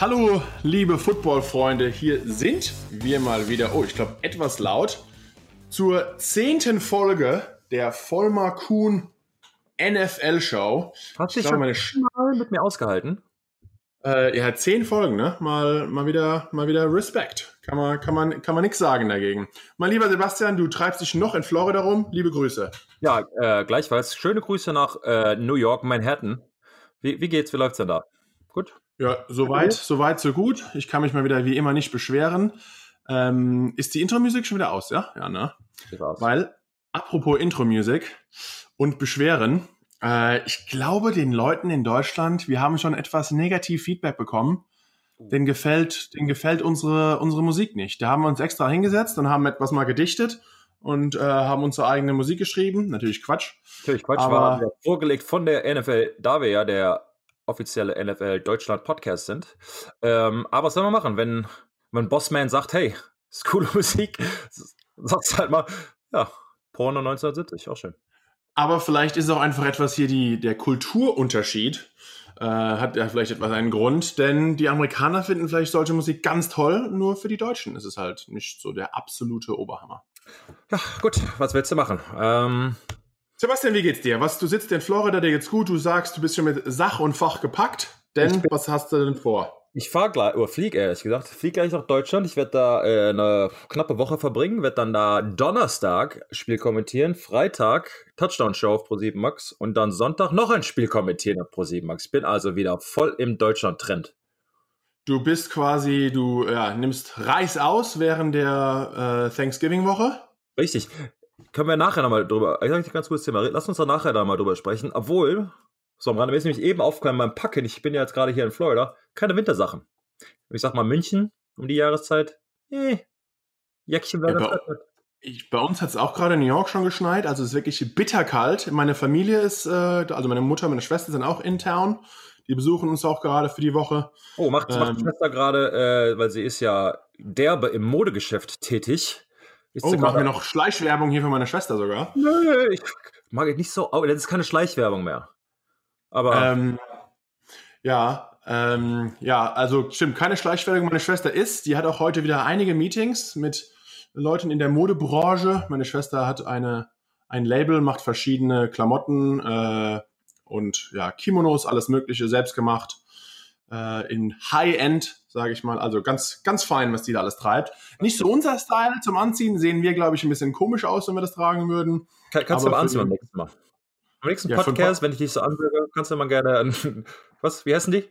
Hallo, liebe Football-Freunde, hier sind wir mal wieder, oh, ich glaube, etwas laut, zur zehnten Folge der Vollmar Kuhn NFL-Show. Hast du dich schon mal mit mir ausgehalten? Äh, ja, zehn Folgen, ne? Mal, mal wieder, mal wieder Respekt. Kann man, kann man, kann man nichts sagen dagegen. Mein lieber Sebastian, du treibst dich noch in Florida rum. Liebe Grüße. Ja, äh, gleichfalls. Schöne Grüße nach äh, New York, Manhattan. Wie, wie geht's? Wie läuft's denn da? Gut? Ja, soweit, soweit, so gut. Ich kann mich mal wieder wie immer nicht beschweren. Ähm, ist die Intro-Musik schon wieder aus, ja? Ja, ne? Weil, apropos Intro-Musik und Beschweren, äh, ich glaube den Leuten in Deutschland, wir haben schon etwas negativ Feedback bekommen. Uh. Den gefällt, den gefällt unsere, unsere Musik nicht. Da haben wir uns extra hingesetzt und haben etwas mal gedichtet und äh, haben unsere eigene Musik geschrieben. Natürlich Quatsch. Natürlich Quatsch, aber war vorgelegt von der NFL, da wir ja der offizielle NFL Deutschland Podcast sind. Ähm, aber was soll man machen, wenn, wenn Bossman sagt, hey, ist coole Musik, sagst halt mal, ja, Porno 1970, auch schön. Aber vielleicht ist auch einfach etwas hier die, der Kulturunterschied. Äh, hat ja vielleicht etwas einen Grund, denn die Amerikaner finden vielleicht solche Musik ganz toll, nur für die Deutschen ist es halt nicht so der absolute Oberhammer. Ja, gut, was willst du machen? Ähm, Sebastian, wie geht's dir? Was, du sitzt in Florida, dir geht's gut, du sagst, du bist schon mit Sach und Fach gepackt, denn was hast du denn vor? Ich fahre gleich, oder flieg ehrlich gesagt, flieg gleich nach Deutschland. Ich werde da äh, eine knappe Woche verbringen, werde dann da Donnerstag Spiel kommentieren, Freitag Touchdown-Show auf Pro7 Max und dann Sonntag noch ein Spiel kommentieren auf Pro7 Max. Bin also wieder voll im Deutschland-Trend. Du bist quasi, du ja, nimmst Reis aus während der äh, Thanksgiving-Woche. Richtig. Können wir nachher nochmal drüber, ich sage ganz kurz Thema, lass uns da nachher da mal drüber sprechen. Obwohl, so, am Rande, mir ist nämlich eben aufgefallen beim Packen, ich bin ja jetzt gerade hier in Florida, keine Wintersachen. Ich sag mal München um die Jahreszeit, eh, Jäckchen wäre ja, bei, ich, bei uns hat es auch gerade in New York schon geschneit, also es ist wirklich bitterkalt. Meine Familie ist, äh, also meine Mutter, meine Schwester sind auch in Town. Die besuchen uns auch gerade für die Woche. Oh, macht, ähm, macht die Schwester gerade, äh, weil sie ist ja derbe im Modegeschäft tätig. Ist oh, machen wir noch Schleichwerbung hier für meine Schwester sogar? Nö, ich mag nicht so. Oh, das ist keine Schleichwerbung mehr. Aber. Ähm, ja, ähm, ja, also stimmt, keine Schleichwerbung. Meine Schwester ist. Die hat auch heute wieder einige Meetings mit Leuten in der Modebranche. Meine Schwester hat eine, ein Label, macht verschiedene Klamotten äh, und ja, Kimonos, alles Mögliche selbst gemacht. Äh, in High-End, sage ich mal. Also ganz, ganz fein, was die da alles treibt. Nicht so unser Style zum Anziehen. Sehen wir, glaube ich, ein bisschen komisch aus, wenn wir das tragen würden. Kann, kannst Aber du mal anziehen beim nächsten Mal. Am nächsten ja, Podcast, wenn ich dich so anhöre, kannst du mal gerne. Was? Wie heißen die?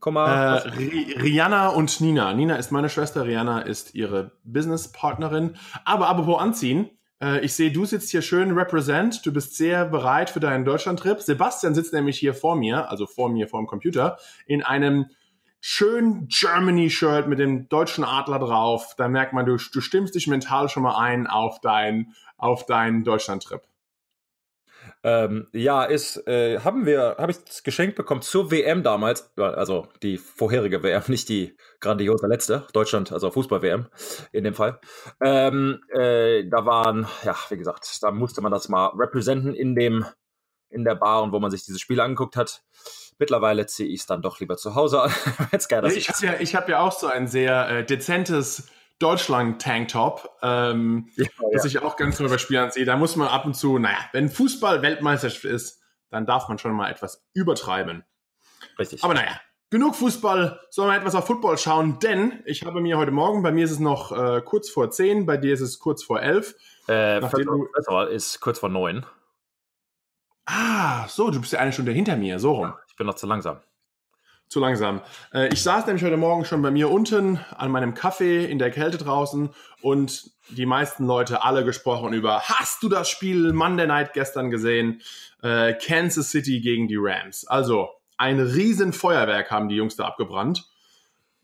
Komm mal. Äh, Rihanna und Nina. Nina ist meine Schwester, Rihanna ist ihre Businesspartnerin. Aber apropos anziehen, äh, ich sehe, du sitzt hier schön represent. Du bist sehr bereit für deinen Deutschland-Trip. Sebastian sitzt nämlich hier vor mir, also vor mir, vor dem Computer, in einem schönen Germany-Shirt mit dem deutschen Adler drauf. Da merkt man, du, du stimmst dich mental schon mal ein auf deinen auf deinen Deutschland-Trip. Ähm, ja, ist, äh, haben wir, habe ich geschenkt bekommen zur WM damals, also die vorherige WM, nicht die grandiose letzte, Deutschland, also Fußball-WM in dem Fall. Ähm, äh, da waren, ja, wie gesagt, da musste man das mal representen in dem, in der Bar und wo man sich diese Spiele angeguckt hat. Mittlerweile ziehe ich es dann doch lieber zu Hause an. ich habe ja, hab ja auch so ein sehr äh, dezentes Deutschland-Tanktop, ähm, ja, das ja. ich auch ganz nur bei Spielern sehe. Da muss man ab und zu, naja, wenn Fußball Weltmeisterschaft ist, dann darf man schon mal etwas übertreiben. Richtig. Aber naja, genug Fußball, sollen wir etwas auf Football schauen, denn ich habe mir heute Morgen, bei mir ist es noch äh, kurz vor 10, bei dir ist es kurz vor 11. Äh, du, ist kurz vor 9. Ah, so, du bist ja eine Stunde hinter mir, so rum. Ich bin noch zu langsam zu langsam. Äh, ich saß nämlich heute Morgen schon bei mir unten an meinem Kaffee in der Kälte draußen und die meisten Leute alle gesprochen über, hast du das Spiel Monday Night gestern gesehen? Äh, Kansas City gegen die Rams. Also ein riesen Feuerwerk haben die Jungs da abgebrannt.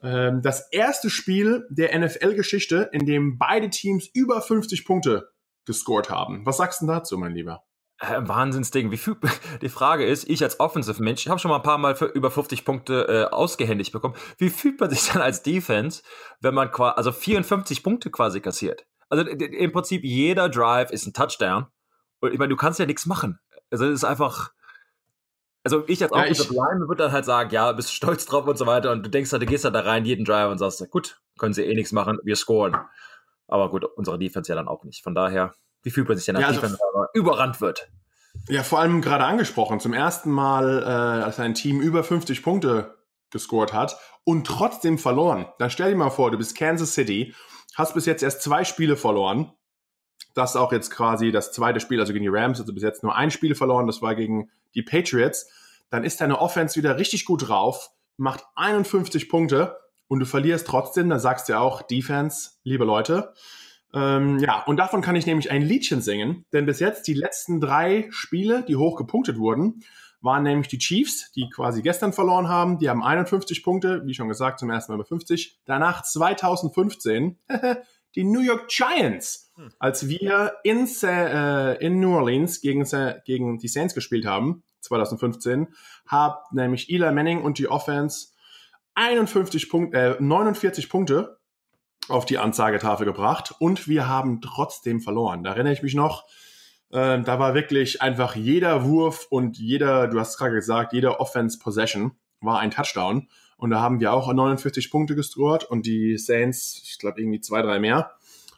Ähm, das erste Spiel der NFL-Geschichte, in dem beide Teams über 50 Punkte gescored haben. Was sagst du dazu, mein Lieber? Äh, Wahnsinnsding. Wie viel, die Frage ist, ich als Offensive Mensch, ich habe schon mal ein paar Mal für über 50 Punkte äh, ausgehändigt bekommen. Wie fühlt man sich dann als Defense, wenn man quasi, also 54 Punkte quasi kassiert? Also im Prinzip jeder Drive ist ein Touchdown. Und ich meine, du kannst ja nichts machen. Also es ist einfach, also ich als Offensive Line würde dann halt sagen, ja, bist stolz drauf und so weiter und du denkst halt, du gehst halt da rein, jeden Drive und sagst, gut, können sie eh nichts machen, wir scoren. Aber gut, unsere Defense ja dann auch nicht. Von daher, wie fühlt man sich denn ja, also Defense, überrannt wird? Ja, vor allem gerade angesprochen, zum ersten Mal, äh, als ein Team über 50 Punkte gescored hat und trotzdem verloren. Dann stell dir mal vor, du bist Kansas City, hast bis jetzt erst zwei Spiele verloren. Das ist auch jetzt quasi das zweite Spiel, also gegen die Rams, also bis jetzt nur ein Spiel verloren, das war gegen die Patriots. Dann ist deine Offense wieder richtig gut drauf, macht 51 Punkte und du verlierst trotzdem, dann sagst du ja auch Defense, liebe Leute. Ähm, ja, und davon kann ich nämlich ein Liedchen singen, denn bis jetzt die letzten drei Spiele, die hoch gepunktet wurden, waren nämlich die Chiefs, die quasi gestern verloren haben. Die haben 51 Punkte, wie schon gesagt, zum ersten Mal über 50. Danach 2015 die New York Giants, hm. als wir in, äh, in New Orleans gegen, gegen die Saints gespielt haben, 2015, hat nämlich Eli Manning und die Offense 51 Punkt, äh, 49 Punkte auf die Anzeigetafel gebracht und wir haben trotzdem verloren. Da erinnere ich mich noch, äh, da war wirklich einfach jeder Wurf und jeder, du hast gerade gesagt, jeder Offense Possession war ein Touchdown. Und da haben wir auch 49 Punkte gescored und die Saints, ich glaube, irgendwie zwei, drei mehr.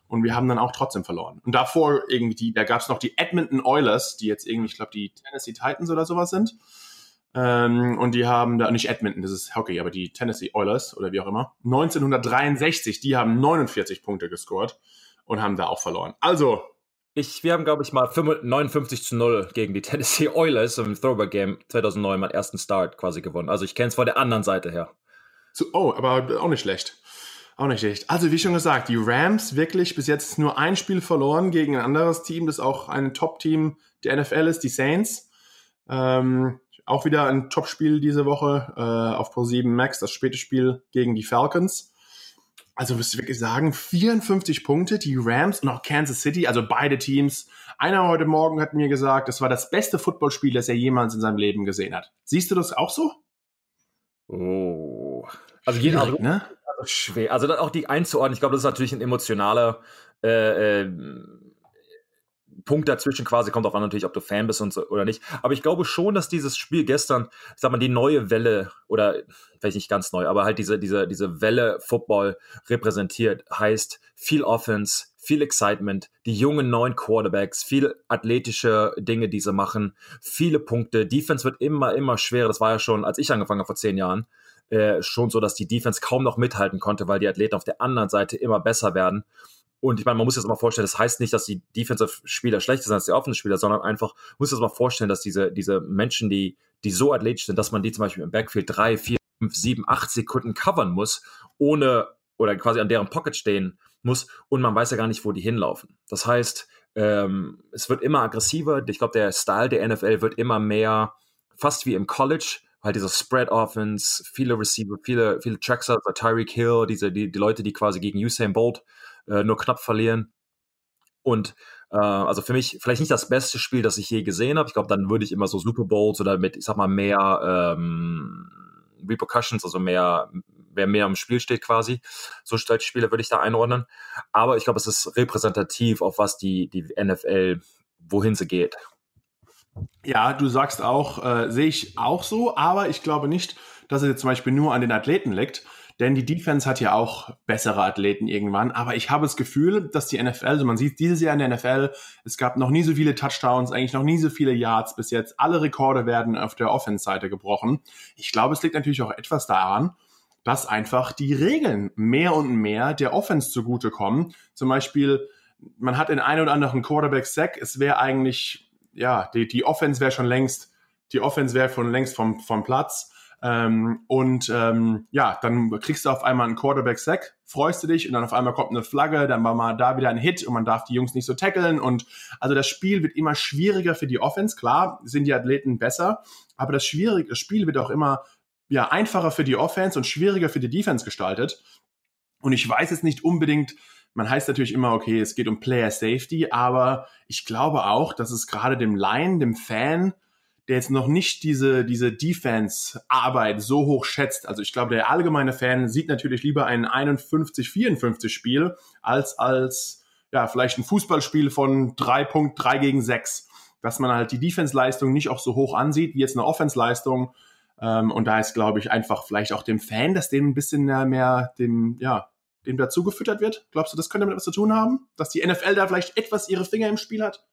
Und wir haben dann auch trotzdem verloren. Und davor irgendwie, da gab es noch die Edmonton Oilers, die jetzt irgendwie, ich glaube, die Tennessee Titans oder sowas sind. Ähm, und die haben da, nicht Edmonton, das ist Hockey, aber die Tennessee Oilers oder wie auch immer. 1963, die haben 49 Punkte gescored und haben da auch verloren. Also, ich, wir haben, glaube ich, mal 59 zu 0 gegen die Tennessee Oilers im Throwback Game 2009 meinen ersten Start quasi gewonnen. Also ich kenne es von der anderen Seite her. So, oh, aber auch nicht schlecht. Auch nicht schlecht. Also wie schon gesagt, die Rams wirklich bis jetzt nur ein Spiel verloren gegen ein anderes Team, das auch ein Top-Team der NFL ist, die Saints. Ähm, auch wieder ein Top-Spiel diese Woche äh, auf Pro 7 Max, das späte Spiel gegen die Falcons. Also müsste ich wirklich sagen, 54 Punkte, die Rams und auch Kansas City, also beide Teams. Einer heute Morgen hat mir gesagt, das war das beste Footballspiel, das er jemals in seinem Leben gesehen hat. Siehst du das auch so? Oh. Also jeden also, ne? Also schwer. Also auch die einzuordnen, ich glaube, das ist natürlich ein emotionaler äh, äh, Punkt dazwischen quasi kommt auch an natürlich, ob du Fan bist und so, oder nicht. Aber ich glaube schon, dass dieses Spiel gestern, ich sag mal, die neue Welle oder vielleicht nicht ganz neu, aber halt diese, diese, diese Welle Football repräsentiert, heißt viel Offense, viel Excitement, die jungen neuen Quarterbacks, viel athletische Dinge, die sie machen, viele Punkte. Defense wird immer, immer schwerer. Das war ja schon, als ich angefangen habe vor zehn Jahren, äh, schon so, dass die Defense kaum noch mithalten konnte, weil die Athleten auf der anderen Seite immer besser werden. Und ich meine, man muss jetzt mal vorstellen, das heißt nicht, dass die Defensive-Spieler schlechter sind als die Offensive-Spieler, sondern einfach, muss jetzt mal vorstellen, dass diese, diese Menschen, die, die so athletisch sind, dass man die zum Beispiel im Backfield drei, vier, fünf, sieben, acht Sekunden covern muss, ohne oder quasi an deren Pocket stehen muss und man weiß ja gar nicht, wo die hinlaufen. Das heißt, ähm, es wird immer aggressiver. Ich glaube, der Style der NFL wird immer mehr, fast wie im College, halt dieser Spread Offense, viele Receiver, viele, viele Tracksers, Tyreek Hill, diese, die, die Leute, die quasi gegen Usain Bolt äh, nur knapp verlieren. Und äh, also für mich vielleicht nicht das beste Spiel, das ich je gesehen habe. Ich glaube, dann würde ich immer so Super Bowls oder mit, ich sag mal, mehr ähm, Repercussions, also mehr, wer mehr im Spiel steht quasi. So Spiele würde ich da einordnen. Aber ich glaube, es ist repräsentativ, auf was die, die NFL, wohin sie geht. Ja, du sagst auch, äh, sehe ich auch so, aber ich glaube nicht, dass es jetzt zum Beispiel nur an den Athleten liegt, denn die Defense hat ja auch bessere Athleten irgendwann. Aber ich habe das Gefühl, dass die NFL, also man sieht dieses Jahr in der NFL, es gab noch nie so viele Touchdowns, eigentlich noch nie so viele Yards bis jetzt. Alle Rekorde werden auf der Offense-Seite gebrochen. Ich glaube, es liegt natürlich auch etwas daran, dass einfach die Regeln mehr und mehr der Offense zugutekommen. Zum Beispiel, man hat den einen oder anderen Quarterback-Sack. Es wäre eigentlich, ja, die, die Offense wäre schon längst, die Offense wäre schon längst vom, vom Platz. Ähm, und ähm, ja, dann kriegst du auf einmal einen Quarterback-Sack, freust du dich und dann auf einmal kommt eine Flagge, dann war mal da wieder ein Hit und man darf die Jungs nicht so tackeln. Und also das Spiel wird immer schwieriger für die Offense. Klar sind die Athleten besser, aber das schwierige das Spiel wird auch immer ja, einfacher für die Offense und schwieriger für die Defense gestaltet. Und ich weiß jetzt nicht unbedingt, man heißt natürlich immer, okay, es geht um Player Safety, aber ich glaube auch, dass es gerade dem Line, dem Fan, der jetzt noch nicht diese, diese Defense-Arbeit so hoch schätzt. Also ich glaube, der allgemeine Fan sieht natürlich lieber ein 51-54 Spiel als als ja, vielleicht ein Fußballspiel von 3.3 gegen 6. dass man halt die Defense-Leistung nicht auch so hoch ansieht wie jetzt eine Offense-Leistung. Ähm, und da ist, glaube ich, einfach vielleicht auch dem Fan, dass dem ein bisschen mehr dem, ja, dem dazu gefüttert wird. Glaubst du, das könnte damit was zu tun haben? Dass die NFL da vielleicht etwas ihre Finger im Spiel hat?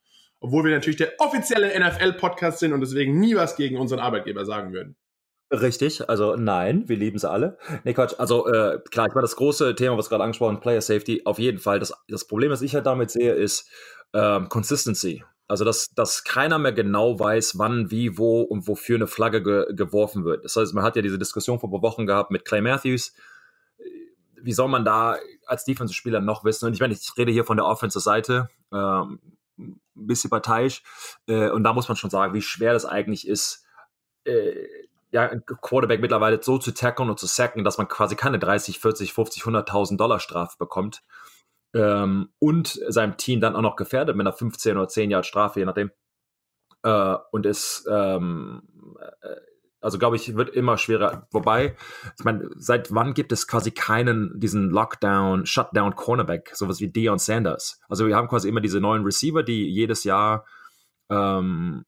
Obwohl wir natürlich der offizielle NFL-Podcast sind und deswegen nie was gegen unseren Arbeitgeber sagen würden. Richtig, also nein, wir lieben sie alle. Nee, Quatsch, also äh, klar, ich meine, das große Thema, was gerade angesprochen, Player Safety, auf jeden Fall. Das, das Problem, was ich halt damit sehe, ist ähm, Consistency. Also, dass, dass keiner mehr genau weiß, wann, wie, wo und wofür eine Flagge ge geworfen wird. Das heißt, man hat ja diese Diskussion vor ein paar Wochen gehabt mit Clay Matthews. Wie soll man da als Defensive-Spieler noch wissen? Und ich meine, ich rede hier von der Offensive-Seite, ähm, ein bisschen parteiisch. Äh, und da muss man schon sagen, wie schwer das eigentlich ist, äh, ja, ein Quarterback mittlerweile so zu tackeln und zu sacken, dass man quasi keine 30, 40, 50, 100.000 Dollar Strafe bekommt. Ähm, und seinem Team dann auch noch gefährdet mit einer 15 oder 10 Jahre Strafe, je nachdem. Äh, und ist, ähm, äh, also glaube ich, wird immer schwerer. Wobei, ich meine, seit wann gibt es quasi keinen, diesen Lockdown, Shutdown Cornerback, sowas wie Deion Sanders? Also wir haben quasi immer diese neuen Receiver, die jedes Jahr ähm,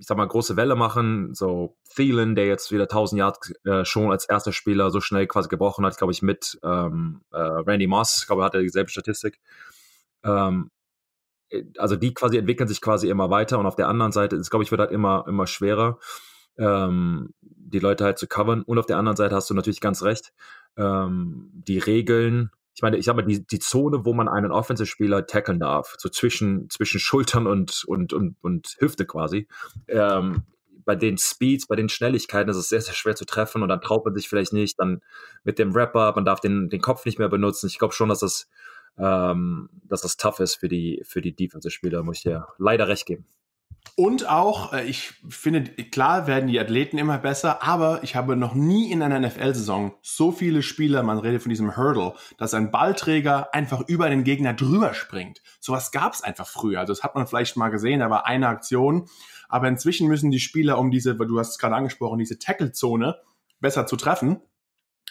ich sag mal, große Welle machen. So Thielen, der jetzt wieder 1000 Yards äh, schon als erster Spieler so schnell quasi gebrochen hat, glaube ich, mit ähm, äh, Randy Moss. Glaube, er hatte dieselbe Statistik. Ähm, äh, also die quasi entwickeln sich quasi immer weiter und auf der anderen Seite ist, glaube ich, wird halt immer, immer schwerer, ähm, die Leute halt zu covern. Und auf der anderen Seite hast du natürlich ganz recht. Ähm, die Regeln ich meine, ich mal, die, die Zone, wo man einen Offensive-Spieler tackeln darf, so zwischen, zwischen Schultern und, und, und, und Hüfte quasi, ähm, bei den Speeds, bei den Schnelligkeiten ist es sehr, sehr schwer zu treffen und dann traut man sich vielleicht nicht, dann mit dem Rapper, man darf den, den Kopf nicht mehr benutzen. Ich glaube schon, dass das, ähm, dass das tough ist für die, für die Defensive-Spieler, muss ich dir leider recht geben. Und auch, äh, ich finde, klar werden die Athleten immer besser, aber ich habe noch nie in einer NFL-Saison so viele Spieler, man redet von diesem Hurdle, dass ein Ballträger einfach über den Gegner drüber springt. Sowas gab es einfach früher. Also das hat man vielleicht mal gesehen, da war eine Aktion. Aber inzwischen müssen die Spieler, um diese, du hast es gerade angesprochen, diese Tackle-Zone besser zu treffen,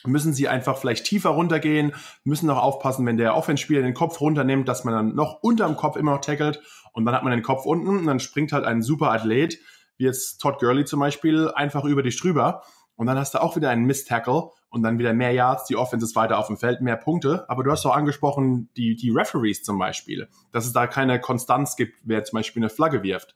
müssen sie einfach vielleicht tiefer runtergehen, müssen auch aufpassen, wenn der Offense-Spieler den Kopf runternimmt, dass man dann noch unterm Kopf immer noch tackelt und dann hat man den Kopf unten und dann springt halt ein super Athlet, wie jetzt Todd Gurley zum Beispiel, einfach über dich drüber und dann hast du auch wieder einen Miss-Tackle und dann wieder mehr Yards, die Offense ist weiter auf dem Feld, mehr Punkte. Aber du hast auch angesprochen, die, die Referees zum Beispiel, dass es da keine Konstanz gibt, wer zum Beispiel eine Flagge wirft.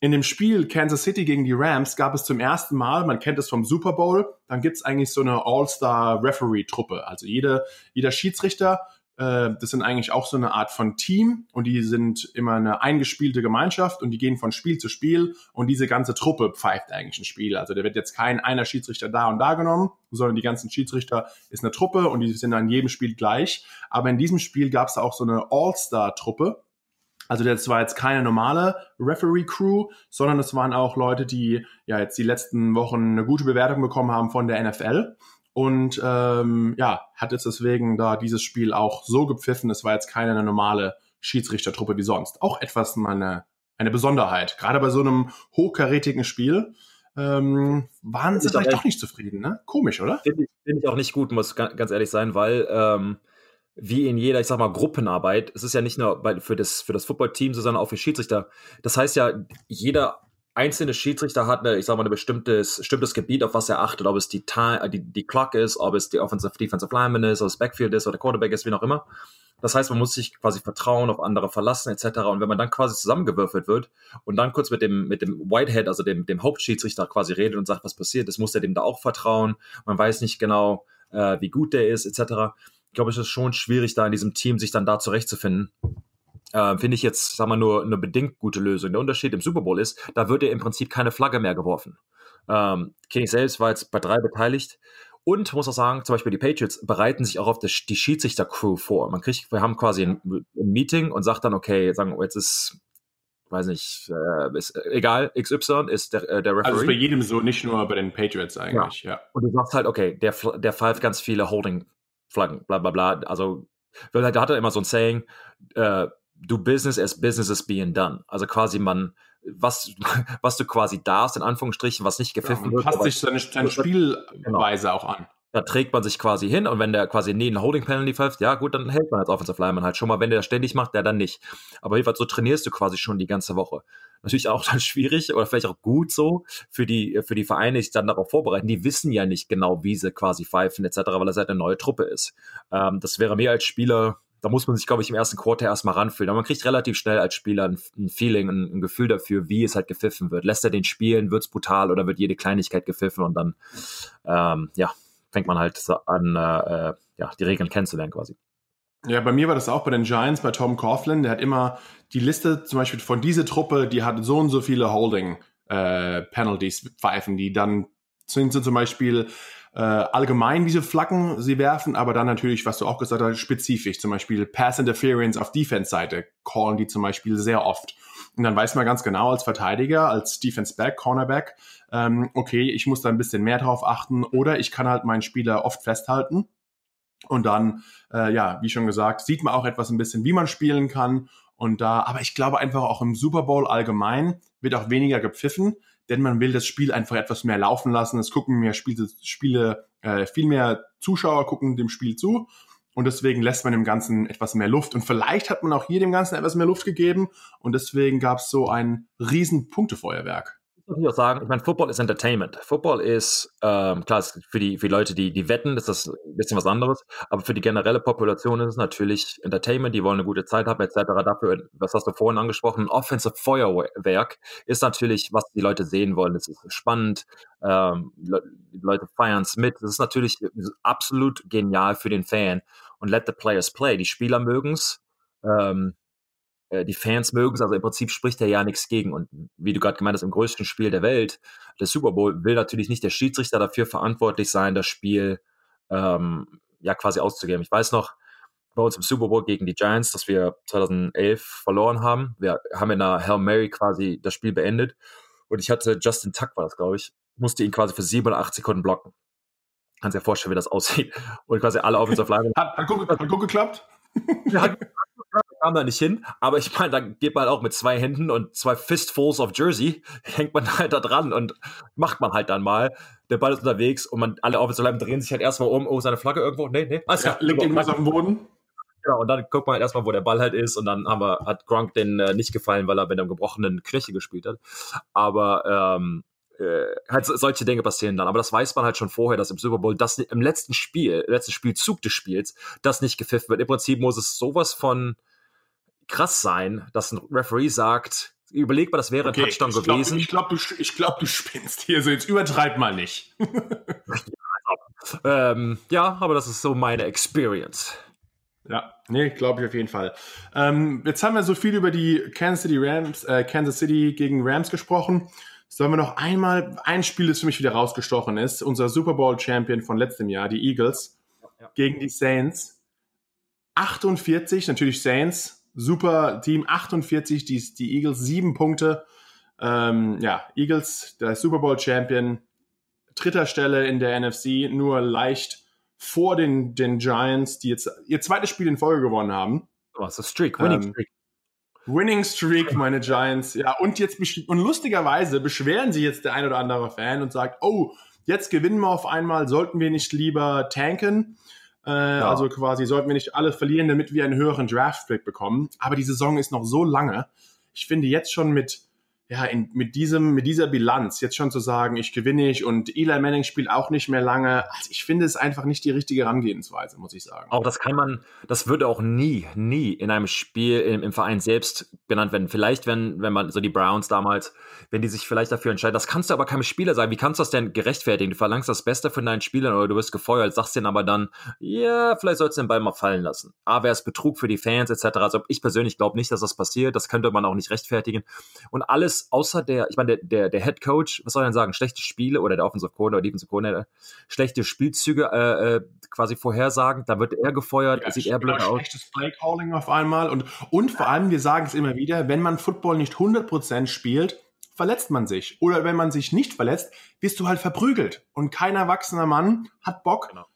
In dem Spiel Kansas City gegen die Rams gab es zum ersten Mal, man kennt es vom Super Bowl, dann gibt es eigentlich so eine All-Star-Referee-Truppe. Also jede, jeder Schiedsrichter, äh, das sind eigentlich auch so eine Art von Team und die sind immer eine eingespielte Gemeinschaft und die gehen von Spiel zu Spiel und diese ganze Truppe pfeift eigentlich ein Spiel. Also da wird jetzt kein einer Schiedsrichter da und da genommen, sondern die ganzen Schiedsrichter ist eine Truppe und die sind an jedem Spiel gleich. Aber in diesem Spiel gab es auch so eine All-Star-Truppe also das war jetzt keine normale Referee-Crew, sondern es waren auch Leute, die ja jetzt die letzten Wochen eine gute Bewertung bekommen haben von der NFL. Und ähm, ja, hat jetzt deswegen da dieses Spiel auch so gepfiffen. Es war jetzt keine normale Schiedsrichtertruppe wie sonst. Auch etwas eine, eine Besonderheit. Gerade bei so einem hochkarätigen Spiel ähm, waren sie vielleicht doch nicht zufrieden. Ne? Komisch, oder? Finde ich, find ich auch nicht gut, muss ganz ehrlich sein, weil ähm, wie in jeder, ich sag mal, Gruppenarbeit. Es ist ja nicht nur bei, für das, für das Footballteam, sondern auch für Schiedsrichter. Das heißt ja, jeder einzelne Schiedsrichter hat eine, ich sag mal, ein bestimmtes, bestimmtes Gebiet, auf was er achtet, ob es die, Time, die, die Clock ist, ob es die Offensive Defensive Lineman ist, ob es Backfield ist oder Quarterback ist, wie auch immer. Das heißt, man muss sich quasi vertrauen, auf andere verlassen, etc. Und wenn man dann quasi zusammengewürfelt wird und dann kurz mit dem, mit dem Whitehead, also dem, dem Hauptschiedsrichter quasi redet und sagt, was passiert ist, muss er dem da auch vertrauen. Man weiß nicht genau, äh, wie gut der ist, etc glaube ich, ist schon schwierig, da in diesem Team sich dann da zurechtzufinden. Äh, Finde ich jetzt, sagen wir nur, eine bedingt gute Lösung. Der Unterschied im Super Bowl ist, da wird ja im Prinzip keine Flagge mehr geworfen. Ähm, Kenny selbst war jetzt bei drei beteiligt. Und muss auch sagen, zum Beispiel die Patriots bereiten sich auch auf das, die Schiedsrichter-Crew vor. Man kriegt, wir haben quasi ein, ein, Meeting und sagt dann, okay, sagen jetzt ist, weiß nicht, äh, ist egal, XY ist der, äh, der Referee. Also ist bei jedem so, nicht nur bei den Patriots eigentlich, ja. ja. Und du sagst halt, okay, der, der pfeift ganz viele Holding Flaggen, bla bla bla. Also, da hat er immer so ein Saying, äh, do business as business is being done. Also quasi man, was, was du quasi darfst, in Anführungsstrichen, was nicht gepfiffen ja, wird. Passt sich seine, seine Spielweise genau. auch an. Da trägt man sich quasi hin und wenn der quasi nie einen Holding Penalty pfeift, ja gut, dann hält man als Offensive Lineman halt schon mal. Wenn der das ständig macht, der dann nicht. Aber jedenfalls so trainierst du quasi schon die ganze Woche. Natürlich auch dann schwierig oder vielleicht auch gut so für die, für die Vereine, die sich dann darauf vorbereiten. Die wissen ja nicht genau, wie sie quasi pfeifen etc., weil das halt eine neue Truppe ist. Ähm, das wäre mir als Spieler da muss man sich, glaube ich, im ersten Quarter erstmal ranfühlen. Aber man kriegt relativ schnell als Spieler ein, ein Feeling, ein, ein, Gefühl dafür, wie es halt gepfiffen wird. Lässt er den spielen, wird es brutal oder wird jede Kleinigkeit gepfiffen und dann, ähm, ja, fängt man halt an, äh, ja, die Regeln kennenzulernen quasi. Ja, bei mir war das auch bei den Giants, bei Tom Coughlin. Der hat immer die Liste zum Beispiel von dieser Truppe, die hat so und so viele Holding äh, pfeifen, die dann sind sie zum Beispiel äh, allgemein diese Flaggen sie werfen, aber dann natürlich, was du auch gesagt hast, spezifisch. Zum Beispiel Pass Interference auf Defense-Seite callen die zum Beispiel sehr oft. Und dann weiß man ganz genau als Verteidiger, als Defense-Back, Cornerback, ähm, okay, ich muss da ein bisschen mehr drauf achten oder ich kann halt meinen Spieler oft festhalten. Und dann, äh, ja, wie schon gesagt, sieht man auch etwas ein bisschen, wie man spielen kann. Und da, aber ich glaube einfach auch im Super Bowl allgemein wird auch weniger gepfiffen, denn man will das Spiel einfach etwas mehr laufen lassen. Es gucken mehr Spiele, Spiele äh, viel mehr Zuschauer gucken dem Spiel zu. Und deswegen lässt man dem Ganzen etwas mehr Luft. Und vielleicht hat man auch hier dem Ganzen etwas mehr Luft gegeben. Und deswegen gab es so ein riesen Punktefeuerwerk natürlich auch sagen, ich meine, Football ist Entertainment. Football ist, ähm, klar, für die, für die Leute, die, die wetten, ist das ein bisschen was anderes. Aber für die generelle Population ist es natürlich Entertainment, die wollen eine gute Zeit haben, etc. Dafür, was hast du vorhin angesprochen, ein Offensive Feuerwerk ist natürlich, was die Leute sehen wollen. Es ist spannend, ähm, die Leute feiern es mit. Das ist natürlich absolut genial für den Fan. Und let the players play. Die Spieler mögen es. Ähm, äh, die Fans mögen es, also im Prinzip spricht er ja nichts gegen. Und wie du gerade gemeint hast, im größten Spiel der Welt, der Super Bowl, will natürlich nicht der Schiedsrichter dafür verantwortlich sein, das Spiel ähm, ja quasi auszugeben. Ich weiß noch, bei uns im Super Bowl gegen die Giants, dass wir 2011 verloren haben. Wir haben in einer Hail Mary quasi das Spiel beendet. Und ich hatte Justin Tuck, war das, glaube ich, musste ihn quasi für 87 Sekunden blocken. Kannst dir vorstellen, wie das aussieht. Und quasi alle Offensive Line. Hat, hat, gut, hat gut geklappt? Ja, kam da nicht hin, aber ich meine, da geht man auch mit zwei Händen und zwei Fistfuls of Jersey, hängt man halt da dran und macht man halt dann mal. Der Ball ist unterwegs und man, alle Offensive drehen sich halt erstmal um, oh, seine Flagge irgendwo? Nee, nee. Alles ja, liegt irgendwas auf dem Boden. Genau, und dann guckt man halt erstmal, wo der Ball halt ist und dann haben wir, hat Gronk den äh, nicht gefallen, weil er mit einem gebrochenen Knöchel gespielt hat. Aber ähm, äh, halt solche Dinge passieren dann. Aber das weiß man halt schon vorher, dass im Super Bowl das im letzten Spiel, letzten Spielzug des Spiels, das nicht gepfiffen wird. Im Prinzip muss es sowas von krass sein, dass ein Referee sagt, überleg mal, das wäre okay, ein Touchdown ich gewesen. Glaub, ich glaube, du, ich glaub, du spinnst hier so, jetzt übertreib mal nicht. ähm, ja, aber das ist so meine Experience. Ja, nee, glaube ich auf jeden Fall. Ähm, jetzt haben wir so viel über die Kansas City Rams, äh, Kansas City gegen Rams gesprochen. Sollen wir noch einmal ein Spiel, das für mich wieder rausgestochen ist, unser Super Bowl Champion von letztem Jahr, die Eagles, ja. gegen die Saints. 48, natürlich Saints, super Team, 48, die, die Eagles, sieben Punkte. Ähm, ja, Eagles, der Super Bowl Champion, dritter Stelle in der NFC, nur leicht vor den, den Giants, die jetzt ihr zweites Spiel in Folge gewonnen haben. Was, oh, ist Streak, Winning ähm, Streak. Winning Streak, meine Giants. Ja, und jetzt und lustigerweise beschweren sich jetzt der ein oder andere Fan und sagt, oh, jetzt gewinnen wir auf einmal, sollten wir nicht lieber tanken? Äh, ja. Also quasi sollten wir nicht alle verlieren, damit wir einen höheren Draft-Pick bekommen. Aber die Saison ist noch so lange. Ich finde jetzt schon mit ja, in, mit diesem, mit dieser Bilanz jetzt schon zu sagen, ich gewinne nicht und Eli Manning spielt auch nicht mehr lange. Also ich finde es einfach nicht die richtige Herangehensweise, muss ich sagen. Auch das kann man, das würde auch nie, nie in einem Spiel im, im Verein selbst genannt werden. Vielleicht, wenn, wenn man so die Browns damals, wenn die sich vielleicht dafür entscheiden, das kannst du aber keinem Spieler sagen. Wie kannst du das denn gerechtfertigen? Du verlangst das Beste von deinen Spielern oder du wirst gefeuert, sagst denen aber dann, ja, vielleicht sollst du den Ball mal fallen lassen. A, wäre es Betrug für die Fans etc. Also ich persönlich glaube nicht, dass das passiert. Das könnte man auch nicht rechtfertigen. Und alles alles außer der, ich meine, der, der, der Head Coach, was soll er denn sagen, schlechte Spiele oder der Offensive Coordinator oder Defensive Coordinator, schlechte Spielzüge äh, äh, quasi vorhersagen, da wird er gefeuert, ja, sieht er blöd aus. Schlechtes Play Calling auf einmal und, und vor allem, wir sagen es immer wieder, wenn man Football nicht 100% spielt, verletzt man sich. Oder wenn man sich nicht verletzt, wirst du halt verprügelt. Und kein erwachsener Mann hat Bock, genau.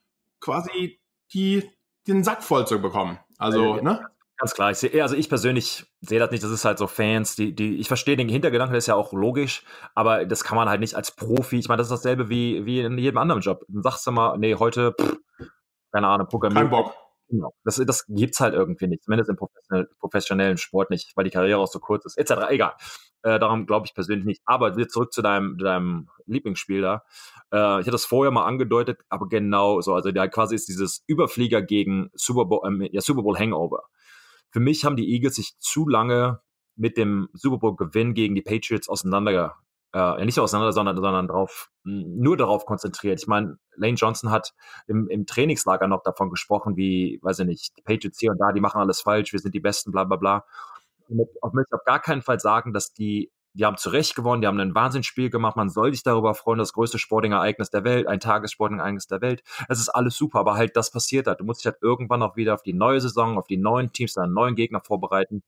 quasi die, den Sack voll zu bekommen. Also, ja, ne? Ganz klar. Ich sehe, also ich persönlich sehe das nicht. Das ist halt so Fans, die, die, ich verstehe den Hintergedanken, das ist ja auch logisch, aber das kann man halt nicht als Profi. Ich meine, das ist dasselbe wie, wie in jedem anderen Job. Dann sagst du mal, nee, heute, pff, keine Ahnung, programmieren. Kein Bock. Genau. Das, das gibt's halt irgendwie nicht. Zumindest im professionellen, professionellen Sport nicht, weil die Karriere auch so kurz ist, etc. Egal. Äh, darum glaube ich persönlich nicht. Aber wieder zurück zu deinem, deinem Lieblingsspiel da. Äh, ich hatte das vorher mal angedeutet, aber genau so. Also da quasi ist dieses Überflieger gegen Super Bowl, äh, ja, Super Bowl Hangover. Für mich haben die Eagles sich zu lange mit dem Super Bowl Gewinn gegen die Patriots auseinander, äh, nicht auseinander, sondern, sondern drauf, nur darauf konzentriert. Ich meine, Lane Johnson hat im, im Trainingslager noch davon gesprochen, wie, weiß ich nicht, die Patriots hier und da, die machen alles falsch, wir sind die Besten, bla bla bla. Ich möchte auf gar keinen Fall sagen, dass die die haben zu Recht gewonnen, die haben ein Wahnsinnsspiel gemacht, man soll sich darüber freuen, das größte Sporting-Ereignis der Welt, ein Tagessporting-Ereignis der Welt. Es ist alles super, aber halt das passiert hat. Du musst dich halt irgendwann auch wieder auf die neue Saison, auf die neuen Teams, einen neuen Gegner vorbereiten.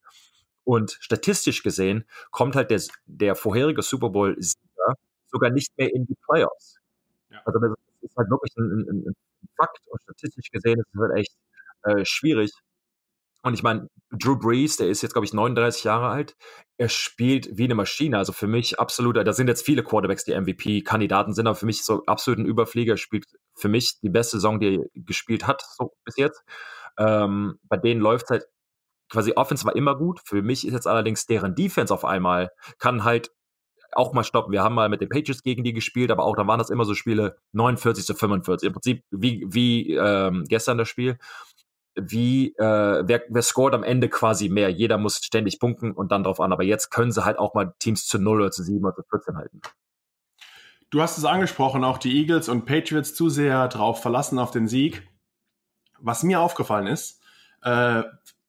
Und statistisch gesehen kommt halt der, der vorherige Super Bowl-Sieger sogar nicht mehr in die Playoffs. Ja. Also das ist halt wirklich ein, ein, ein Fakt und statistisch gesehen ist es halt echt äh, schwierig, und ich meine, Drew Brees, der ist jetzt, glaube ich, 39 Jahre alt. Er spielt wie eine Maschine. Also für mich absoluter, da sind jetzt viele Quarterbacks, die MVP-Kandidaten sind, aber für mich so absolut ein Überflieger. Er spielt für mich die beste Saison, die er gespielt hat, so bis jetzt. Ähm, bei denen läuft halt quasi Offense war immer gut. Für mich ist jetzt allerdings deren Defense auf einmal, kann halt auch mal stoppen. Wir haben mal mit den Patriots gegen die gespielt, aber auch da waren das immer so Spiele 49 zu 45. Im Prinzip wie, wie ähm, gestern das Spiel wie äh, wer, wer scored am Ende quasi mehr. Jeder muss ständig punkten und dann drauf an. Aber jetzt können sie halt auch mal Teams zu 0 oder zu 7 oder zu 14 halten. Du hast es angesprochen, auch die Eagles und Patriots zu sehr drauf verlassen auf den Sieg. Was mir aufgefallen ist, äh,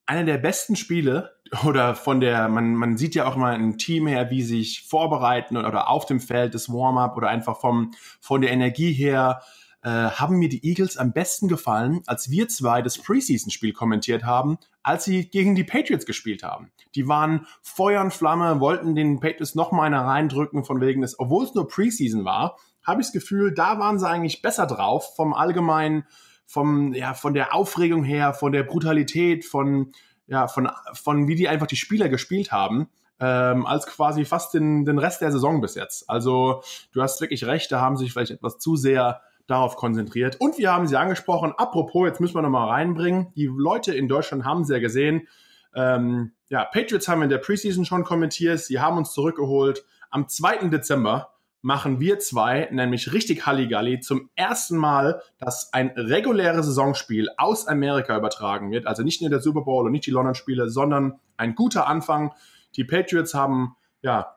einer der besten Spiele oder von der, man, man sieht ja auch mal ein Team her, wie sich vorbereiten oder, auf dem Feld, das Warm-up oder einfach vom, von der Energie her, äh, haben mir die Eagles am besten gefallen, als wir zwei das Preseason-Spiel kommentiert haben, als sie gegen die Patriots gespielt haben. Die waren Feuer und Flamme, wollten den Patriots noch mal eine reindrücken, von wegen des, obwohl es nur Preseason war, habe ich das Gefühl, da waren sie eigentlich besser drauf, vom allgemeinen, vom, ja, von der Aufregung her, von der Brutalität, von, ja, von, von wie die einfach die Spieler gespielt haben. Ähm, als quasi fast den, den Rest der Saison bis jetzt. Also du hast wirklich recht, da haben sich vielleicht etwas zu sehr darauf konzentriert. Und wir haben sie angesprochen, apropos, jetzt müssen wir nochmal reinbringen, die Leute in Deutschland haben sie ja gesehen, ähm, ja, Patriots haben in der Preseason schon kommentiert, sie haben uns zurückgeholt. Am 2. Dezember machen wir zwei, nämlich richtig Halligalli, zum ersten Mal, dass ein reguläres Saisonspiel aus Amerika übertragen wird. Also nicht nur der Super Bowl und nicht die London-Spiele, sondern ein guter Anfang. Die Patriots haben ja,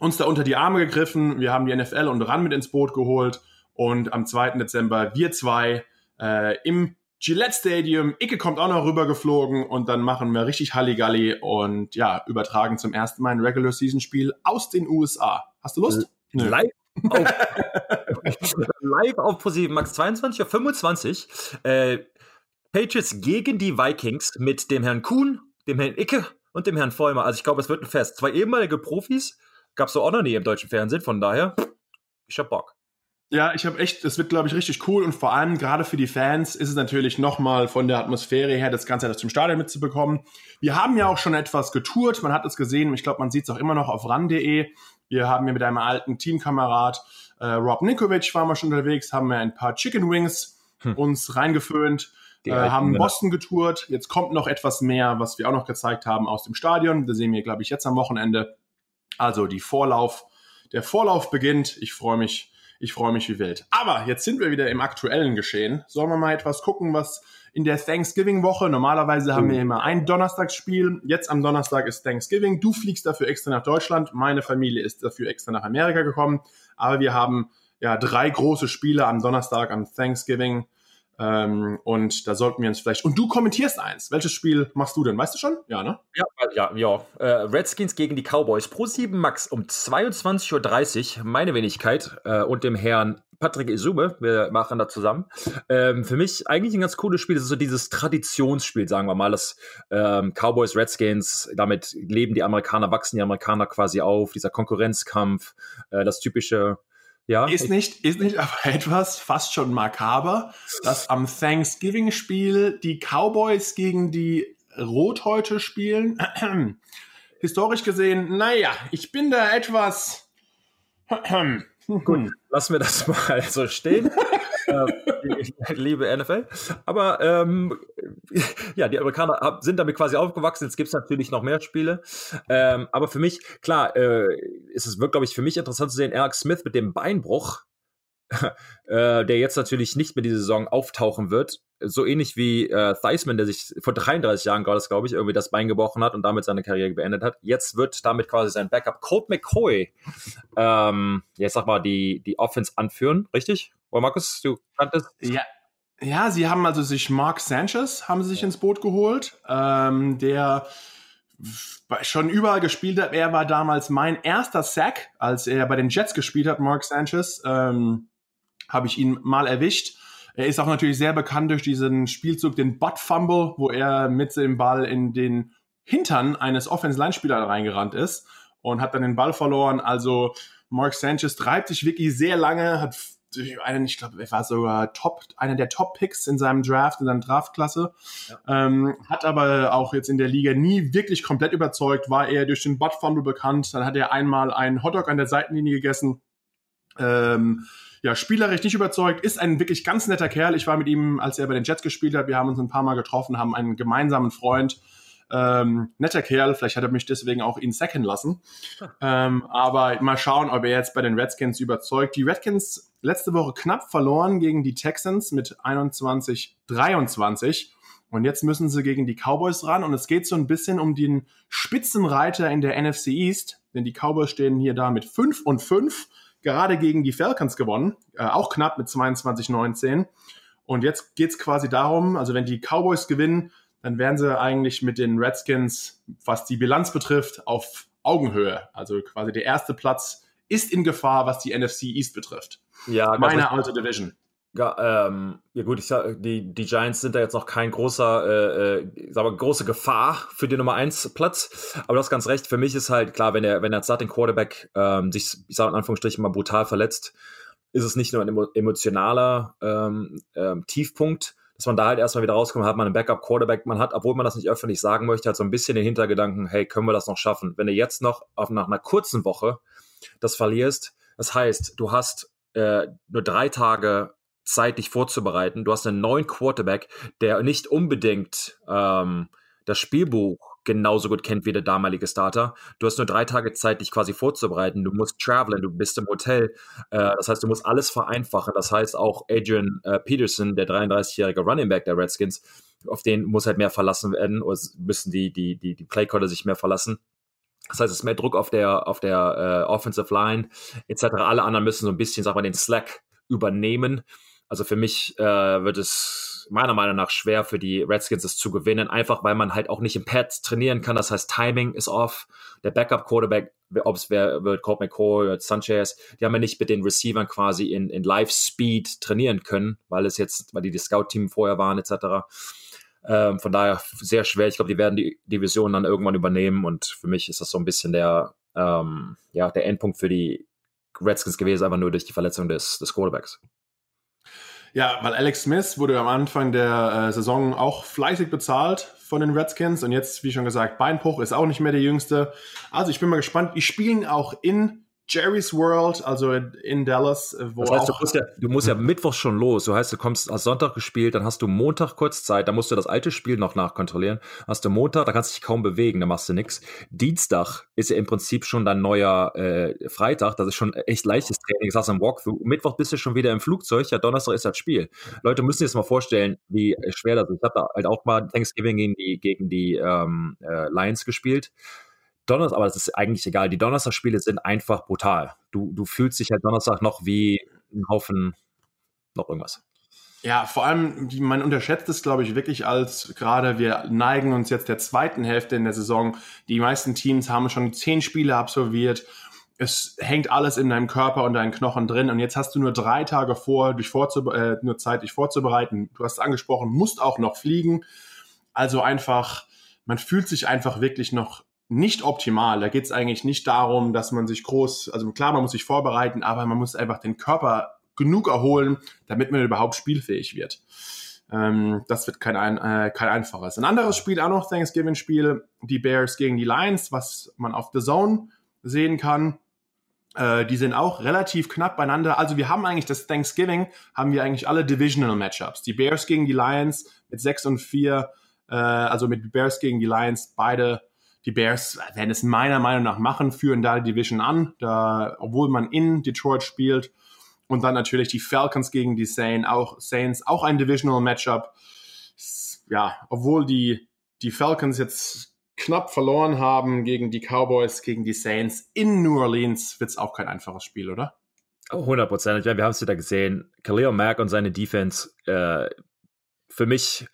uns da unter die Arme gegriffen. Wir haben die NFL und ran mit ins Boot geholt. Und am 2. Dezember wir zwei äh, im Gillette Stadium. Icke kommt auch noch rüber geflogen und dann machen wir richtig Halligalli und ja, übertragen zum ersten Mal ein Regular Season Spiel aus den USA. Hast du Lust? Nö. Live auf, live auf ProSieben Max 22 auf 25. Äh, Patriots gegen die Vikings mit dem Herrn Kuhn, dem Herrn Icke und dem Herrn Vollmer. Also ich glaube, es wird ein Fest. Zwei ehemalige Profis gab es so auch noch nie im deutschen Fernsehen. Von daher, ich hab Bock. Ja, ich habe echt, es wird, glaube ich, richtig cool und vor allem gerade für die Fans ist es natürlich nochmal von der Atmosphäre her, das Ganze aus dem Stadion mitzubekommen. Wir haben ja auch schon etwas getourt, man hat es gesehen, ich glaube, man sieht es auch immer noch auf ran.de. Wir haben ja mit einem alten Teamkamerad, äh, Rob Nikovic, waren wir schon unterwegs, haben wir ein paar Chicken Wings hm. uns reingeföhnt, äh, haben Boston getourt. Jetzt kommt noch etwas mehr, was wir auch noch gezeigt haben aus dem Stadion. Das sehen wir, glaube ich, jetzt am Wochenende. Also die Vorlauf, der Vorlauf beginnt. Ich freue mich ich freue mich wie wild. Aber jetzt sind wir wieder im aktuellen Geschehen. Sollen wir mal etwas gucken, was in der Thanksgiving-Woche, normalerweise haben wir immer ein Donnerstagsspiel. Jetzt am Donnerstag ist Thanksgiving. Du fliegst dafür extra nach Deutschland. Meine Familie ist dafür extra nach Amerika gekommen. Aber wir haben ja drei große Spiele am Donnerstag, am Thanksgiving. Ähm, und da sollten wir uns vielleicht. Und du kommentierst eins. Welches Spiel machst du denn? Weißt du schon? Ja, ne? Ja, ja, ja. Äh, Redskins gegen die Cowboys. Pro 7 Max um 22.30 Uhr. Meine Wenigkeit äh, und dem Herrn Patrick Isume. Wir machen da zusammen. Ähm, für mich eigentlich ein ganz cooles Spiel. Das ist so dieses Traditionsspiel, sagen wir mal. Das ähm, Cowboys, Redskins, damit leben die Amerikaner, wachsen die Amerikaner quasi auf. Dieser Konkurrenzkampf, äh, das typische ja. Ist nicht, ist nicht aber etwas fast schon makaber, dass am Thanksgiving-Spiel die Cowboys gegen die Rot heute spielen. Historisch gesehen, naja, ich bin da etwas. Gut, lassen wir das mal so stehen. ich liebe NFL. Aber ähm, ja, die Amerikaner sind damit quasi aufgewachsen. Jetzt gibt es natürlich noch mehr Spiele. Ähm, aber für mich, klar, äh, ist es wirklich, glaube ich, für mich interessant zu sehen, Eric Smith mit dem Beinbruch äh, der jetzt natürlich nicht mehr diese Saison auftauchen wird. So ähnlich wie äh, Theismann, der sich vor 33 Jahren gerade, glaube ich, irgendwie das Bein gebrochen hat und damit seine Karriere beendet hat. Jetzt wird damit quasi sein Backup Colt McCoy, ähm, jetzt sag mal, die, die Offense anführen, richtig? Oder Markus, du kanntest? Ja. Ja, sie haben also sich Mark Sanchez haben sie sich ins Boot geholt, ähm, der schon überall gespielt hat. Er war damals mein erster Sack, als er bei den Jets gespielt hat, Mark Sanchez. Ähm, habe ich ihn mal erwischt. Er ist auch natürlich sehr bekannt durch diesen Spielzug, den Butt Fumble, wo er mit dem Ball in den Hintern eines Offense-Line-Spielers reingerannt ist und hat dann den Ball verloren. Also Mark Sanchez treibt sich wirklich sehr lange, hat einen, ich glaube, er war sogar Top, einer der Top-Picks in seinem Draft, in seiner Draftklasse. Ja. Ähm, hat aber auch jetzt in der Liga nie wirklich komplett überzeugt, war er durch den Butt Fumble bekannt. Dann hat er einmal einen Hotdog an der Seitenlinie gegessen. Ähm, ja, spielerisch nicht überzeugt, ist ein wirklich ganz netter Kerl. Ich war mit ihm, als er bei den Jets gespielt hat, wir haben uns ein paar Mal getroffen, haben einen gemeinsamen Freund. Ähm, netter Kerl, vielleicht hat er mich deswegen auch ihn sacken lassen. Ähm, aber mal schauen, ob er jetzt bei den Redskins überzeugt. Die Redskins letzte Woche knapp verloren gegen die Texans mit 21-23. Und jetzt müssen sie gegen die Cowboys ran. Und es geht so ein bisschen um den Spitzenreiter in der NFC East. Denn die Cowboys stehen hier da mit 5 und 5 gerade gegen die Falcons gewonnen, äh, auch knapp mit 22-19. Und jetzt geht's quasi darum, also wenn die Cowboys gewinnen, dann wären sie eigentlich mit den Redskins, was die Bilanz betrifft, auf Augenhöhe. Also quasi der erste Platz ist in Gefahr, was die NFC East betrifft. Ja, meine alte Division. Ja, ähm, ja gut, ich sag, die, die Giants sind da jetzt noch kein großer, äh, äh, sag mal, große Gefahr für den Nummer 1 Platz. Aber du hast ganz recht, für mich ist halt klar, wenn der, wenn der Starting Quarterback ähm, sich, ich sag in Anführungsstrichen mal brutal verletzt, ist es nicht nur ein emotionaler ähm, ähm, Tiefpunkt, dass man da halt erstmal wieder rauskommt, hat man einen Backup-Quarterback, man hat, obwohl man das nicht öffentlich sagen möchte, halt so ein bisschen den Hintergedanken, hey, können wir das noch schaffen? Wenn du jetzt noch auf, nach einer kurzen Woche das verlierst, das heißt, du hast äh, nur drei Tage Zeit, dich vorzubereiten. Du hast einen neuen Quarterback, der nicht unbedingt ähm, das Spielbuch genauso gut kennt wie der damalige Starter. Du hast nur drei Tage Zeit, dich quasi vorzubereiten. Du musst traveln, du bist im Hotel. Äh, das heißt, du musst alles vereinfachen. Das heißt, auch Adrian äh, Peterson, der 33-jährige Running Back der Redskins, auf den muss halt mehr verlassen werden, oder müssen die, die, die, die Playcaller sich mehr verlassen. Das heißt, es ist mehr Druck auf der, auf der äh, Offensive Line etc. Alle anderen müssen so ein bisschen, sag mal, den Slack übernehmen. Also für mich äh, wird es meiner Meinung nach schwer für die Redskins es zu gewinnen, einfach weil man halt auch nicht im Pad trainieren kann. Das heißt, Timing ist off. Der Backup-Quarterback, ob es wer wird, Colt McCoy oder Sanchez, die haben ja nicht mit den Receivern quasi in, in Live-Speed trainieren können, weil es jetzt, weil die, die Scout-Team vorher waren, etc. Ähm, von daher sehr schwer. Ich glaube, die werden die Division dann irgendwann übernehmen und für mich ist das so ein bisschen der, ähm, ja, der Endpunkt für die Redskins gewesen, einfach nur durch die Verletzung des, des Quarterbacks. Ja, weil Alex Smith wurde am Anfang der äh, Saison auch fleißig bezahlt von den Redskins und jetzt, wie schon gesagt, Beinbruch ist auch nicht mehr der jüngste. Also ich bin mal gespannt. Die spielen auch in Jerry's World, also in Dallas, äh, wo das heißt, du musst, ja, du musst ja Mittwoch schon los. Du heißt, du kommst hast Sonntag gespielt, dann hast du Montag kurz Zeit, dann musst du das alte Spiel noch nachkontrollieren. Hast du Montag, da kannst du dich kaum bewegen, da machst du nichts. Dienstag ist ja im Prinzip schon dein neuer äh, Freitag, das ist schon echt leichtes Training, das hast du im Walkthrough. Mittwoch bist du schon wieder im Flugzeug, ja, Donnerstag ist das Spiel. Leute müssen sich jetzt mal vorstellen, wie schwer das ist. Ich habe da halt auch mal Thanksgiving gegen die, gegen die ähm, äh, Lions gespielt. Donnerstag, aber das ist eigentlich egal. Die Donnerstagspiele sind einfach brutal. Du, du fühlst dich halt Donnerstag noch wie ein Haufen noch irgendwas. Ja, vor allem, man unterschätzt es, glaube ich, wirklich als gerade wir neigen uns jetzt der zweiten Hälfte in der Saison. Die meisten Teams haben schon zehn Spiele absolviert. Es hängt alles in deinem Körper und deinen Knochen drin. Und jetzt hast du nur drei Tage vor, dich äh, nur Zeit, dich vorzubereiten. Du hast es angesprochen, musst auch noch fliegen. Also einfach, man fühlt sich einfach wirklich noch nicht optimal. Da geht es eigentlich nicht darum, dass man sich groß, also klar, man muss sich vorbereiten, aber man muss einfach den Körper genug erholen, damit man überhaupt spielfähig wird. Ähm, das wird kein, ein, äh, kein einfaches. Ein anderes Spiel, auch noch Thanksgiving-Spiel, die Bears gegen die Lions, was man auf The Zone sehen kann. Äh, die sind auch relativ knapp beieinander. Also wir haben eigentlich das Thanksgiving, haben wir eigentlich alle Divisional Matchups. Die Bears gegen die Lions mit 6 und 4, äh, also mit Bears gegen die Lions, beide die Bears werden es meiner Meinung nach machen, führen da die Division an, da, obwohl man in Detroit spielt. Und dann natürlich die Falcons gegen die Saints, auch, Saints, auch ein Divisional Matchup. Ja, obwohl die, die Falcons jetzt knapp verloren haben gegen die Cowboys, gegen die Saints in New Orleans, wird es auch kein einfaches Spiel, oder? Oh, 100 Prozent. Ja, wir haben es wieder gesehen. Khalil Mack und seine Defense, äh, für mich,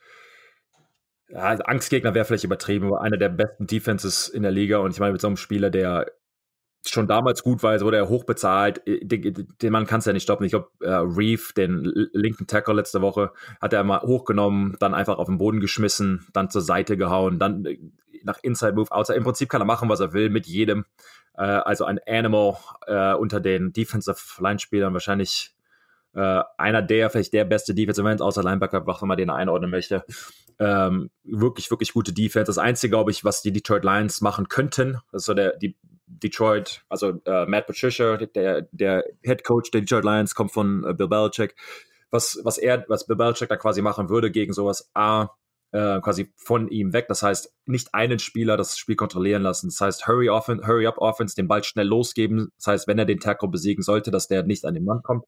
ja, Angstgegner wäre vielleicht übertrieben, aber einer der besten Defenses in der Liga. Und ich meine, mit so einem Spieler, der schon damals gut war, wurde er hochbezahlt. Äh, den, den Mann kannst du ja nicht stoppen. Ich glaube, äh, Reeve, den linken Tackle letzte Woche, hat er mal hochgenommen, dann einfach auf den Boden geschmissen, dann zur Seite gehauen, dann äh, nach Inside Move, Outside. Im Prinzip kann er machen, was er will mit jedem. Äh, also ein Animal äh, unter den Defensive Line-Spielern, wahrscheinlich äh, einer der, vielleicht der beste Defensive End, außer Linebacker, was man den einordnen möchte. Ähm, wirklich, wirklich gute Defense. Das Einzige, glaube ich, was die Detroit Lions machen könnten, das ist so der, die Detroit, also äh, Matt Patricia, der, der Head Coach der Detroit Lions, kommt von äh, Bill Belichick. Was, was er, was Bill Belichick da quasi machen würde gegen sowas, A, äh, quasi von ihm weg. Das heißt, nicht einen Spieler das Spiel kontrollieren lassen. Das heißt, Hurry, offen, hurry Up Offense, den Ball schnell losgeben. Das heißt, wenn er den Tackle besiegen sollte, dass der nicht an den Mann kommt.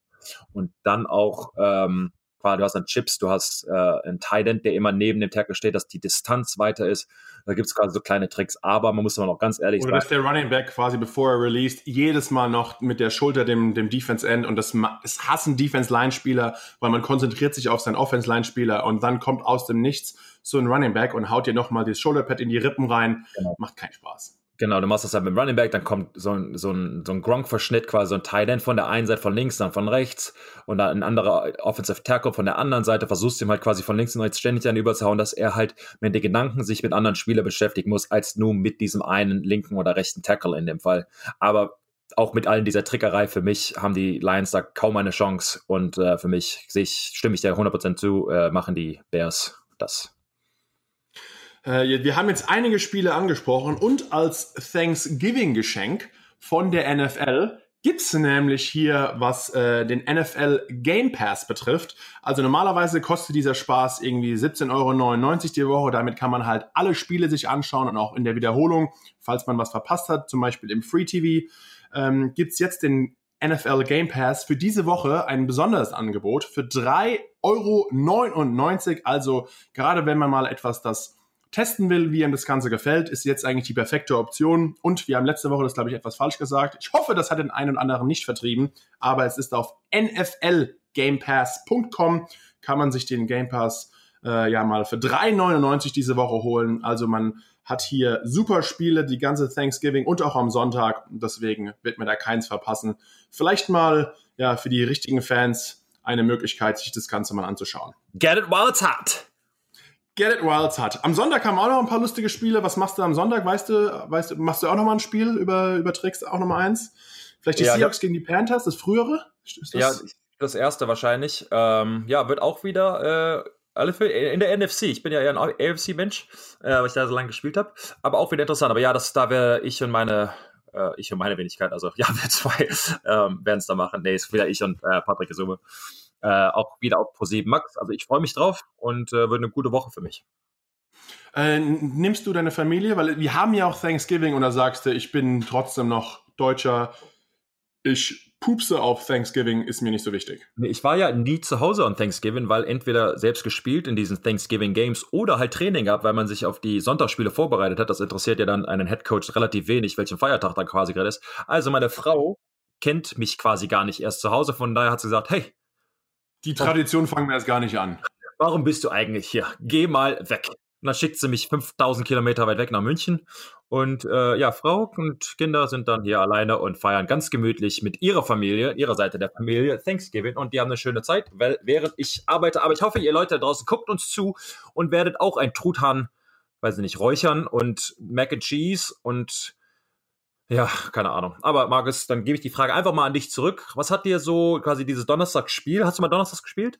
Und dann auch ähm, du hast dann Chips, du hast äh, einen Tight der immer neben dem Tackle steht, dass die Distanz weiter ist. Da gibt es quasi so kleine Tricks, aber man muss immer noch ganz ehrlich Oder sagen. Oder dass der Running Back quasi, bevor er released, jedes Mal noch mit der Schulter dem, dem Defense End und das, das hassen Defense-Line-Spieler, weil man konzentriert sich auf seinen Offense-Line-Spieler und dann kommt aus dem Nichts so ein Running Back und haut dir nochmal das Shoulderpad in die Rippen rein. Genau. Macht keinen Spaß. Genau, du machst das halt mit dem Running Back, dann kommt so ein, so ein, so ein Gronk-Verschnitt, quasi so ein Tight End von der einen Seite von links, dann von rechts und dann ein anderer Offensive Tackle von der anderen Seite, versuchst ihm halt quasi von links und rechts ständig dann überzuhauen, dass er halt mit den Gedanken sich mit anderen Spielern beschäftigen muss, als nur mit diesem einen linken oder rechten Tackle in dem Fall. Aber auch mit allen dieser Trickerei, für mich haben die Lions da kaum eine Chance und äh, für mich ich, stimme ich dir 100% zu, äh, machen die Bears das. Äh, wir haben jetzt einige Spiele angesprochen und als Thanksgiving-Geschenk von der NFL gibt's nämlich hier, was äh, den NFL Game Pass betrifft. Also normalerweise kostet dieser Spaß irgendwie 17,99 Euro die Woche. Damit kann man halt alle Spiele sich anschauen und auch in der Wiederholung, falls man was verpasst hat, zum Beispiel im Free TV, ähm, gibt's jetzt den NFL Game Pass für diese Woche ein besonderes Angebot für 3,99 Euro. Also gerade wenn man mal etwas das testen will, wie ihm das Ganze gefällt, ist jetzt eigentlich die perfekte Option. Und wir haben letzte Woche das, glaube ich, etwas falsch gesagt. Ich hoffe, das hat den einen oder anderen nicht vertrieben, aber es ist auf nflgamepass.com kann man sich den Game Pass äh, ja mal für 3,99 diese Woche holen. Also man hat hier super Spiele, die ganze Thanksgiving und auch am Sonntag. Deswegen wird man da keins verpassen. Vielleicht mal ja für die richtigen Fans eine Möglichkeit, sich das Ganze mal anzuschauen. Get it while it's hot. Get It Wilds hat. Am Sonntag haben auch noch ein paar lustige Spiele. Was machst du am Sonntag? Weißt du, weißt du, machst du auch noch mal ein Spiel über, überträgst auch noch mal eins? Vielleicht die ja, Seahawks gegen die Panthers, das frühere? Das ja, das erste wahrscheinlich. Ähm, ja, wird auch wieder äh, alle für, in der NFC. Ich bin ja eher ein AFC-Mensch, äh, weil ich da so lange gespielt habe. Aber auch wieder interessant. Aber ja, das, da wäre ich und meine äh, ich und meine Wenigkeit, also ja, wir zwei ähm, werden es da machen. Nee, ist wieder ich und äh, Patrick Summe äh, auch wieder auf Pro7 Max. Also ich freue mich drauf und äh, wird eine gute Woche für mich. Äh, nimmst du deine Familie? Weil wir haben ja auch Thanksgiving und da sagst du, ich bin trotzdem noch Deutscher. Ich pupse auf Thanksgiving, ist mir nicht so wichtig. Ich war ja nie zu Hause an Thanksgiving, weil entweder selbst gespielt in diesen Thanksgiving Games oder halt Training gehabt, weil man sich auf die Sonntagsspiele vorbereitet hat. Das interessiert ja dann einen Headcoach relativ wenig, welchen Feiertag da quasi gerade ist. Also meine Frau kennt mich quasi gar nicht erst zu Hause, von daher hat sie gesagt, hey, die Tradition fangen wir erst gar nicht an. Warum bist du eigentlich hier? Geh mal weg. Und dann schickt sie mich 5000 Kilometer weit weg nach München. Und äh, ja, Frau und Kinder sind dann hier alleine und feiern ganz gemütlich mit ihrer Familie, ihrer Seite der Familie Thanksgiving. Und die haben eine schöne Zeit, weil, während ich arbeite. Aber ich hoffe, ihr Leute da draußen guckt uns zu und werdet auch ein Truthahn, weiß ich nicht, räuchern und Mac and Cheese und ja, keine Ahnung. Aber Markus, dann gebe ich die Frage einfach mal an dich zurück. Was hat dir so quasi dieses Donnerstagsspiel? Hast du mal Donnerstags gespielt?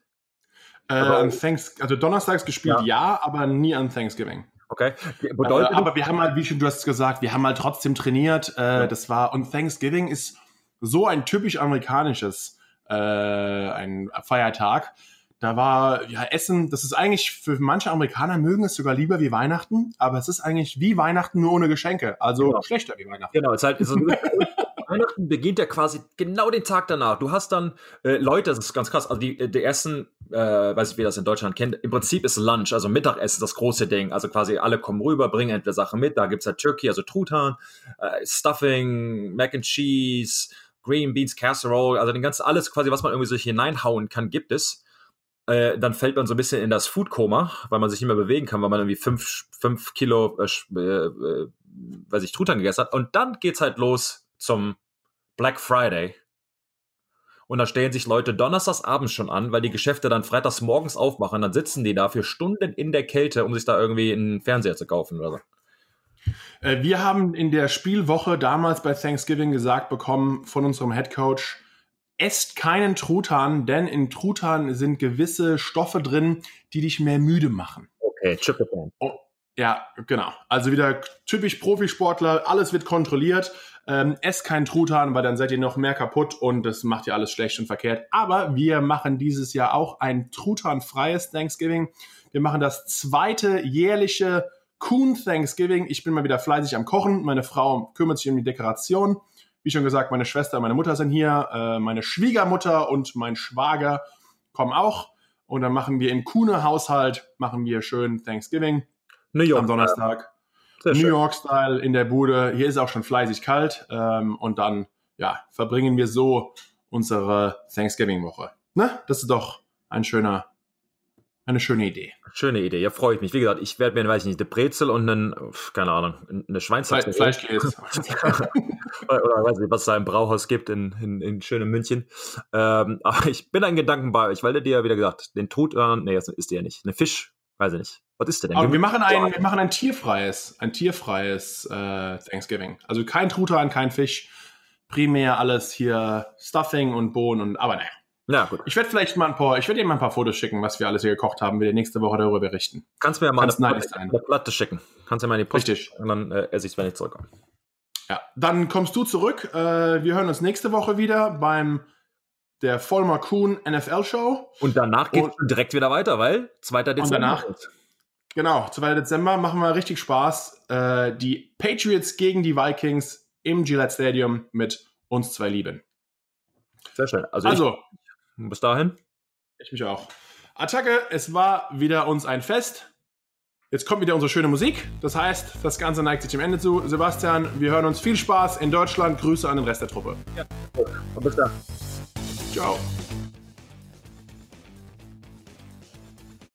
Äh, an Thanks also donnerstags gespielt, ja. ja, aber nie an Thanksgiving. Okay. Bedeutet, äh, aber wir haben halt, wie schon du hast gesagt, wir haben halt trotzdem trainiert. Äh, ja. Das war und Thanksgiving ist so ein typisch amerikanisches äh, ein Feiertag. Da war ja Essen, das ist eigentlich für manche Amerikaner mögen es sogar lieber wie Weihnachten, aber es ist eigentlich wie Weihnachten nur ohne Geschenke, also genau. schlechter wie Weihnachten. Genau, es ist halt so Weihnachten beginnt ja quasi genau den Tag danach. Du hast dann äh, Leute, das ist ganz krass. Also die, die ersten, äh, weiß ich, wie das in Deutschland kennt. Im Prinzip ist Lunch, also Mittagessen, das große Ding. Also quasi alle kommen rüber, bringen entweder Sachen mit. Da gibt es halt Turkey, also Truthahn, äh, Stuffing, Mac and Cheese, Green Beans Casserole, also den ganzen alles quasi, was man irgendwie so hineinhauen kann, gibt es. Äh, dann fällt man so ein bisschen in das Food-Koma, weil man sich nicht mehr bewegen kann, weil man irgendwie fünf, fünf Kilo, äh, äh, weiß ich, Truthahn gegessen hat. Und dann geht's halt los zum Black Friday. Und da stellen sich Leute donnerstags abends schon an, weil die Geschäfte dann freitags morgens aufmachen. Dann sitzen die da für Stunden in der Kälte, um sich da irgendwie einen Fernseher zu kaufen oder so. Äh, wir haben in der Spielwoche damals bei Thanksgiving gesagt bekommen von unserem Head Coach, esst keinen Truthahn, denn in Truthahn sind gewisse Stoffe drin, die dich mehr müde machen. Okay, Tryptophan. Oh, ja, genau. Also wieder typisch Profisportler, alles wird kontrolliert. Ähm, esst keinen Truthahn, weil dann seid ihr noch mehr kaputt und das macht ihr alles schlecht und verkehrt. Aber wir machen dieses Jahr auch ein Truthahn-freies Thanksgiving. Wir machen das zweite jährliche Kuhn Thanksgiving. Ich bin mal wieder fleißig am Kochen. Meine Frau kümmert sich um die Dekoration. Wie schon gesagt, meine Schwester und meine Mutter sind hier. Äh, meine Schwiegermutter und mein Schwager kommen auch. Und dann machen wir im Kuhne-Haushalt, machen wir schön Thanksgiving. New York. Am Donnerstag. New York-Style in der Bude. Hier ist auch schon fleißig kalt. Ähm, und dann, ja, verbringen wir so unsere Thanksgiving-Woche. Ne? Das ist doch ein schöner eine schöne Idee. Schöne Idee, ja, freue ich mich. Wie gesagt, ich werde mir, weiß ich nicht, eine Brezel und einen, keine Ahnung, eine Schweinshaxe. Fleischkäse. oder, oder weiß nicht, was es da im Brauhaus gibt in, in, in schönem München. Ähm, aber ich bin ein Gedanken bei euch, weil der dir ja wieder gesagt, den Tod, äh, nee, das ist der ja nicht. Eine Fisch, weiß ich nicht. Was ist der denn? Aber wir machen ein, wir machen ein tierfreies, ein tierfreies äh, Thanksgiving. Also kein Truthahn, kein Fisch. Primär alles hier Stuffing und Bohnen und, aber naja. Ja, gut. Ich werde vielleicht mal ein paar, ich werde dir mal ein paar Fotos schicken, was wir alles hier gekocht haben, wir nächste Woche darüber berichten. Kannst mir ja mal eine, eine, Platte schicken. Kannst ja mal in die Post Richtig. und dann äh, esse ich es, wenn ich zurückkomme. Ja, dann kommst du zurück. Äh, wir hören uns nächste Woche wieder beim der Vollmer Kuhn NFL Show. Und danach geht es direkt wieder weiter, weil 2. Dezember. Und danach, genau, 2. Dezember machen wir richtig Spaß. Äh, die Patriots gegen die Vikings im Gillette Stadium mit uns zwei Lieben. Sehr schön. Also, also bis dahin. Ich mich auch. Attacke, es war wieder uns ein Fest. Jetzt kommt wieder unsere schöne Musik. Das heißt, das Ganze neigt sich dem Ende zu. Sebastian, wir hören uns viel Spaß in Deutschland. Grüße an den Rest der Truppe. Ja, bis dann. Ciao.